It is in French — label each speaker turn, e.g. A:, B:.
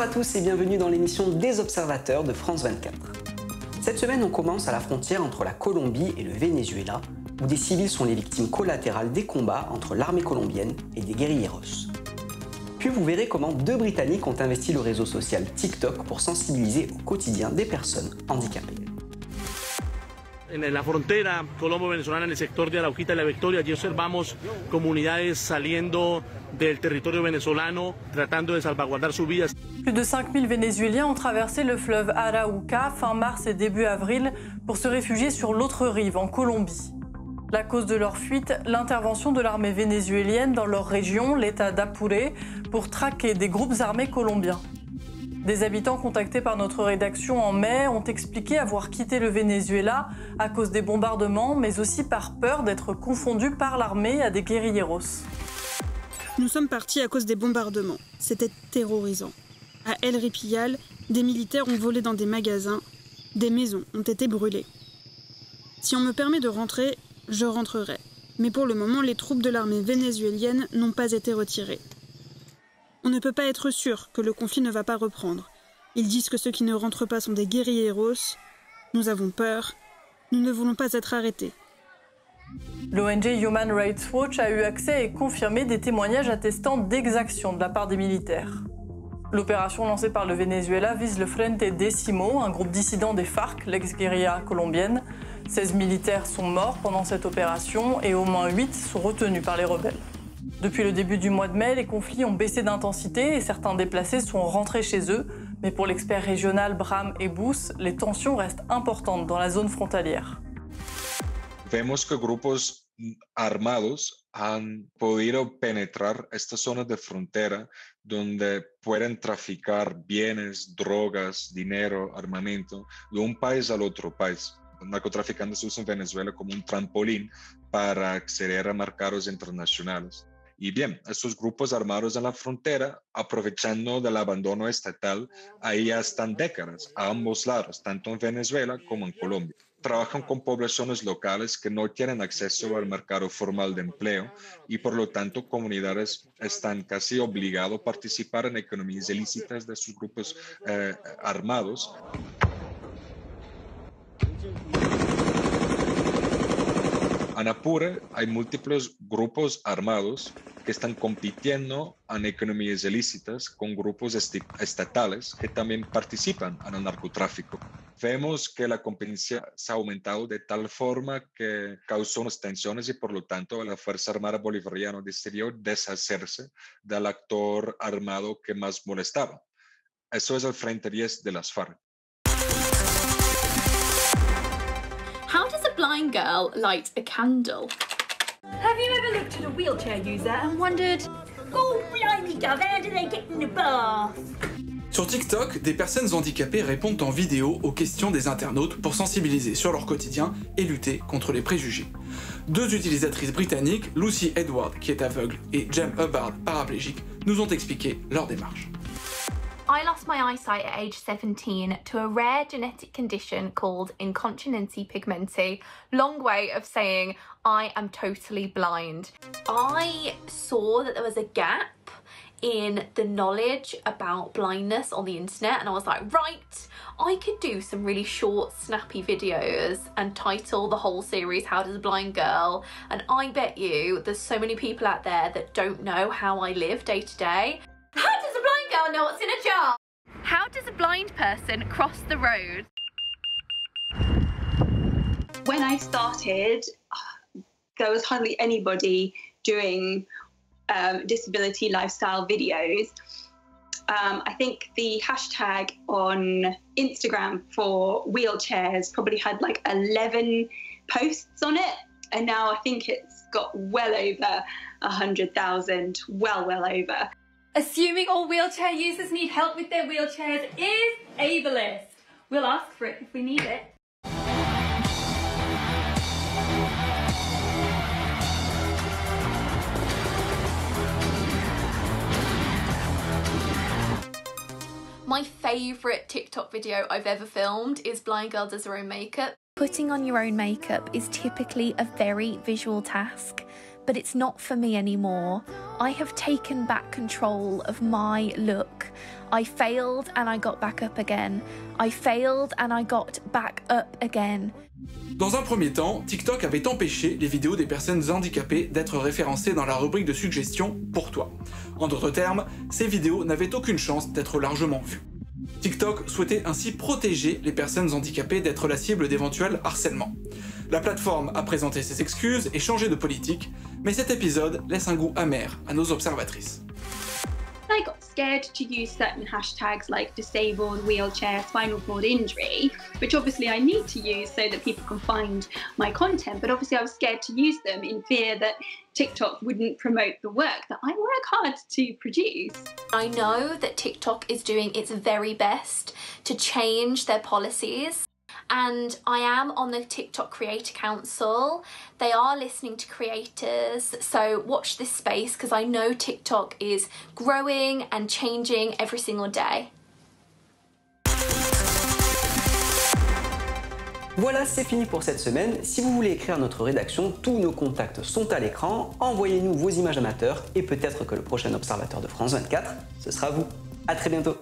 A: Bonjour à tous et bienvenue dans l'émission des observateurs de France 24. Cette semaine, on commence à la frontière entre la Colombie et le Venezuela, où des civils sont les victimes collatérales des combats entre l'armée colombienne et des guerrilleros. Puis vous verrez comment deux Britanniques ont investi le réseau social TikTok pour sensibiliser au quotidien des personnes handicapées.
B: En la frontera colombo-venezolana, en el sector de Arauquita y La Victoria, observamos comunidades saliendo del territorio venezolano, tratando de salvaguardar sus vidas.
C: Plus de 5000 Vénézuéliens ont traversé le fleuve Arauca fin mars et début avril pour se réfugier sur l'autre rive, en Colombie. La cause de leur fuite, l'intervention de l'armée vénézuélienne dans leur région, l'État d'Apuré, pour traquer des groupes armés colombiens. Des habitants contactés par notre rédaction en mai ont expliqué avoir quitté le Venezuela à cause des bombardements, mais aussi par peur d'être confondus par l'armée à des guérilleros.
D: Nous sommes partis à cause des bombardements. C'était terrorisant. À El Ripillal, des militaires ont volé dans des magasins, des maisons ont été brûlées. Si on me permet de rentrer, je rentrerai. Mais pour le moment, les troupes de l'armée vénézuélienne n'ont pas été retirées. On ne peut pas être sûr que le conflit ne va pas reprendre. Ils disent que ceux qui ne rentrent pas sont des guerrilleros. Nous avons peur. Nous ne voulons pas être arrêtés.
C: L'ONG Human Rights Watch a eu accès et confirmé des témoignages attestant d'exactions de la part des militaires. L'opération lancée par le Venezuela vise le Frente Decimo, un groupe dissident des FARC, l'ex-guérilla colombienne. 16 militaires sont morts pendant cette opération et au moins 8 sont retenus par les rebelles. Depuis le début du mois de mai, les conflits ont baissé d'intensité et certains déplacés sont rentrés chez eux. Mais pour l'expert régional Bram Ebous, les tensions restent importantes dans la zone frontalière.
E: Vemos que grupos armados han podido penetrar estas zonas de frontera donde pueden traficar bienes, drogas, dinero, armamento de un país al otro país. Narcotraficantes usan Venezuela como un trampolín para acceder a mercados internacionales. Y bien, estos grupos armados en la frontera, aprovechando del abandono estatal, ahí ya están décadas, a ambos lados, tanto en Venezuela como en Colombia. Trabajan con poblaciones locales que no tienen acceso al mercado formal de empleo y por lo tanto comunidades están casi obligadas a participar en economías ilícitas de sus grupos eh, armados. En Apure hay múltiples grupos armados que están compitiendo en economías ilícitas con grupos estatales que también participan en el narcotráfico. Vemos que la competencia se ha aumentado de tal forma que causó unas tensiones y por lo tanto la Fuerza Armada Bolivariana decidió deshacerse del actor armado que más molestaba. Eso es el Frente 10 de las FARC.
F: How does a blind girl light a candle?
G: Have you ever looked at a wheelchair user and wondered, blimey, dove, how do they get in the bath?
H: Sur TikTok, des personnes handicapées répondent en vidéo aux questions des internautes pour sensibiliser sur leur quotidien et lutter contre les préjugés. Deux utilisatrices britanniques, Lucy Edward qui est aveugle et Jem Hubbard paraplégique, nous ont expliqué leur démarche.
F: I lost my eyesight at age 17 to a rare genetic condition called incontinency pigmenti. Long way of saying I am totally blind. I saw that there was a gap in the knowledge about blindness on the internet and I was like, right, I could do some really short, snappy videos and title the whole series How Does a Blind Girl? And I bet you there's so many people out there that don't know how I live day to day. How does a girl know what's in a jar? How does a blind person cross the road?
I: When I started, there was hardly anybody doing um, disability lifestyle videos. Um, I think the hashtag on Instagram for wheelchairs probably had like 11 posts on it. And now I think it's got well over 100,000, well, well over.
G: Assuming all wheelchair users need help with their wheelchairs is ableist. We'll ask for it if we need it.
F: My favourite TikTok video I've ever filmed is Blind Girl Does Her Own Makeup.
J: Putting on your own makeup is typically a very visual task,
F: but it's not for me anymore. I have taken back control of my look. I failed and I got back up again. I failed and I got back up again.
H: Dans un premier temps, TikTok avait empêché les vidéos des personnes handicapées d'être référencées dans la rubrique de suggestions pour toi. En d'autres termes, ces vidéos n'avaient aucune chance d'être largement vues. TikTok souhaitait ainsi protéger les personnes handicapées d'être la cible d'éventuels harcèlements. La plateforme a présenté ses excuses et changé de politique, mais cet épisode laisse un goût amer à nos observatrices.
I: I got scared to use certain hashtags like disabled, wheelchair, spinal cord injury, which obviously I need to use so that people can find my content. But obviously, I was scared to use them in fear that TikTok wouldn't promote the work that I work hard to produce.
F: I know that TikTok is doing its very best to change their policies and I am on the TikTok Creator Council. They are listening to creators, so watch this space because I know TikTok is growing and changing every single day.
A: Voilà, c'est fini pour cette semaine. Si vous voulez écrire à notre rédaction, tous nos contacts sont à l'écran. Envoyez-nous vos images amateurs et peut-être que le prochain observateur de France 24, ce sera vous. A très bientôt